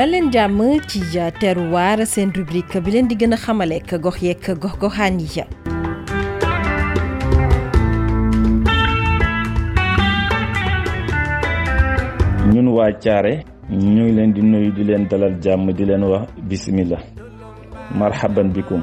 dal leen jàmm ci terroir seen rubrique bi leen di gën a xamaleek gox yeeg gox goxaan yi ñun waa caare ñu ngi leen di nuyu di leen dalal jàmm di leen wax bismillah marhaban bikum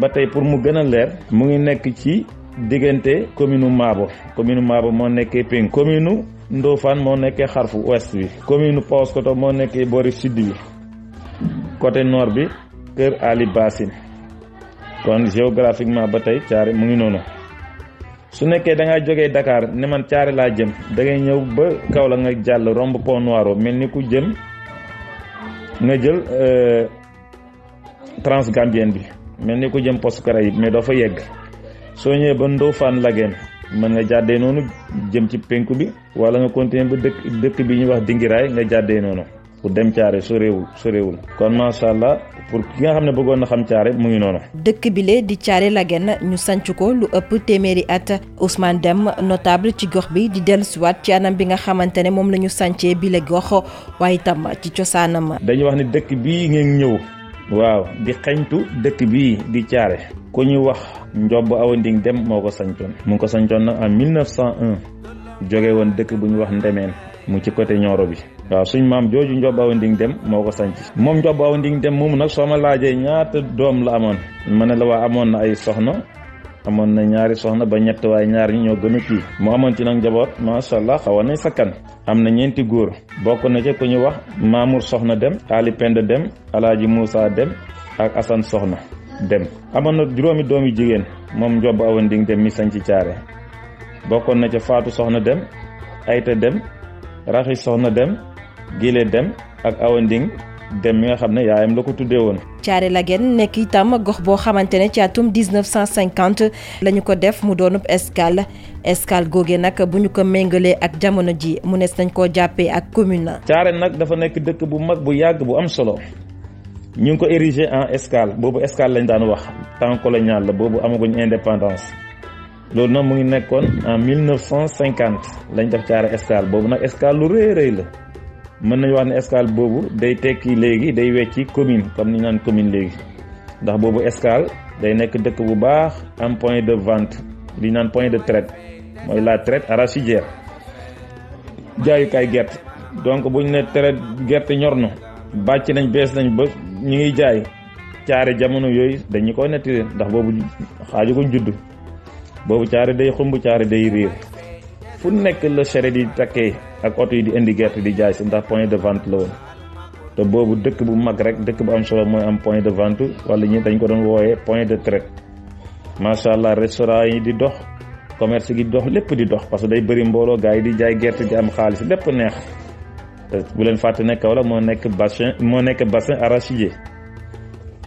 ba tey pour mu gën a leer mu ngi nekk ci diggante commune Maabo commune Maabo moo nekkee Peng commune Ndofane moo nekkee xarfu ouest bi commune Paoskoto moo nekkee boori sud bi côté nord bi Kër Ali Basin kon géographiquement ba tey Thiaré mu ngi noonu su nekkee da ngaa jógee Dakar ne man Thiaré laa jëm da ngay ñëw ba Kaolack nga jàll romb Pont Noiro mel ni ku jëm nga jël. transgambienne bi mel ni ko jëm poste Caraïbes mais doo fa yegg soo ñëwee ba Ndofane Lageen mën nga jàddee noonu jëm ci penku bi wala nga continuer ba dëkk dëkk bi ñuy wax dingiraay nga jàddee noonu pour dem caare soreewul soreewul kon macha allah pour ki nga xam ne bëggoon na xam caare mu ngi noonu. dëkk bi lee di caare Laguène ñu sanc ko lu ëpp téeméeri at Ousmane Deme notable ci gox bi di dellusiwaat ci anam bi nga xamante ne moom la ñu sancee bi la gox waaye itam ci cosaanam. dañu wax ni dëkk bii ngeen ñëw. waaw di xeñtu dëkk bii di caare ku ñu wax njob awa nding dem moo ko sancoon mu ngi ko sancoon nag en 1901 jóge woon dëkk bu ñu wax ndemeen mu ci côté Nioro bi waaw suñ maam jooju njob awa nding dem moo ko sanc moom njob awa nding dem moomu nag soo ma laajee ñaata doom la amoon ma ne la waa amoon na ay soxna amoon na ñaari soxna ba ñett waaye ñaar ñi ñoo gën a kii mu amoon ci nag njaboot macha allah xawoon nañ sakkan am na ñeenti góor bokk na ca ku ñu wax Mamour Soxna Dem Ali Penda Dem Alaaji Moussa Dem ak Assane Soxna Dem amoon na juróomi doom yu jigéen moom Njob Awa Nding Dem mi sañ ci caare bokkoon na ca Faatu Soxna Dem Ayta Dem Raxi Soxna Dem Gile Dem ak Awa Nding dem mi nga xam ne yaayam la ko tuddee woon. Thiaré Laguène nekk itam gox boo xamante ne ci atum 1950 la ñu ko def mu doonub escale. escale googe nag bu ñu ko méngalee ak jamono ji mu nees nañ koo jàppee ak commune la. Thiarène nag dafa nekk dëkk bu mag bu yàgg bu am solo ñu ngi ko érigé en escale boobu escale lañ daan wax temps colonial la boobu amaguñ indépendance loolu nag mu ngi nekkoon en 1950 lañ def Thiarène escale boobu nag escale lu rëy rëy la. mën nañu wax ne escale boobu day tekki léegi day wecci commune comme ni ñu naan commune léegi ndax boobu escale day nekk dëkk bu baax am point de vente li ñu naan point de traite mooy la traite arachidière jaayukaay gerte donc bu ñu ne traite gerte ñor na bàcc nañ bees nañ ba ñu ngi jaay caare jamono yooyu dañu koy nettali ndax boobu xaaju ko judd boobu caare day xumb caare day riir fu nekk la charrette yi takkee ak oto yi di indi gerte di jaay si ndax point de vente la woon te boobu dëkk bu mag rek dëkk bu am solo mooy am point de vente wala ñi dañ ko doon wooyee point de traite macha allah restaurant yi di dox commerce gi di dox lépp di dox parce que day bëri mbooloo gars yi di jaay gerte di am xaalis lépp neex te bu leen fàtte ne Kaolack moo nekk bassin moo nekk bassin arachidier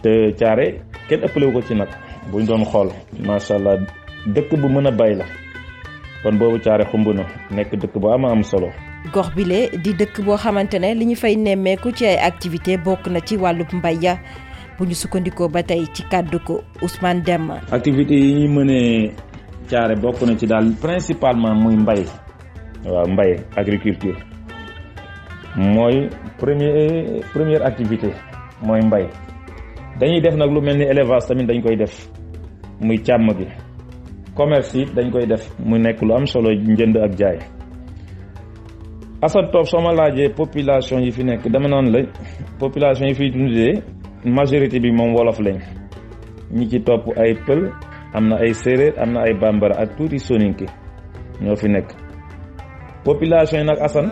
te caare kenn ëppalewu ko ci nag buñ doon xool macha allah dëkk bu mën a bay la kon boobu caare xumb na nekk dëkk bu ama am solo gox bile di dëkk boo xamante ne li ñu fay nemmeeku ci ay activité bokk na ci wàllub mbay ya bu ñu sukkandikoo ba tey ci kàddu ko Ousmane Deme. activité yi ñuy mënee caare bokk na ci daal principalement muy mbay waaw mbay agriculture mooy premier première activité mooy mbay dañuy def nag lu mel ni élevage tamit dañ koy def muy càmm gi commerce it dañ koy def mu nekk lu am solo njënd ak jaay Assane Top soo ma laajee population yi fi nekk dama naan la population yi fi dundee majorité bi moom wolof lañ ñi ci topp ay pël am na ay séeréer am na ay bambara ak tuuti soninke ñoo fi nekk population yi nag Assane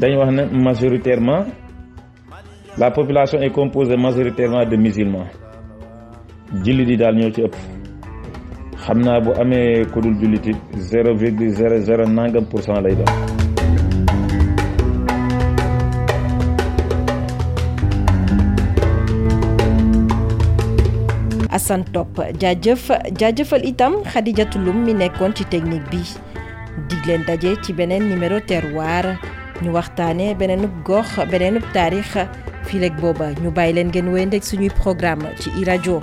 dañ wax ne majoritairement la population est composée majoritairement de musulmans jullit yi daal ñoo ci ëpp xam naa bu amee ku dul jullit it zéro virgule zéro zéro nangam pour cent lay doon. Assane Top jaajëf jaajëfal itam Xadijatu Lum mi nekkoon ci technique bi dig leen daje ci beneen numéro terroir ñu waxtaane beneenub gox beneenub taarix fii leeg booba ñu bàyyi leen ngeen wéy ndeg suñuy programme ci i rajo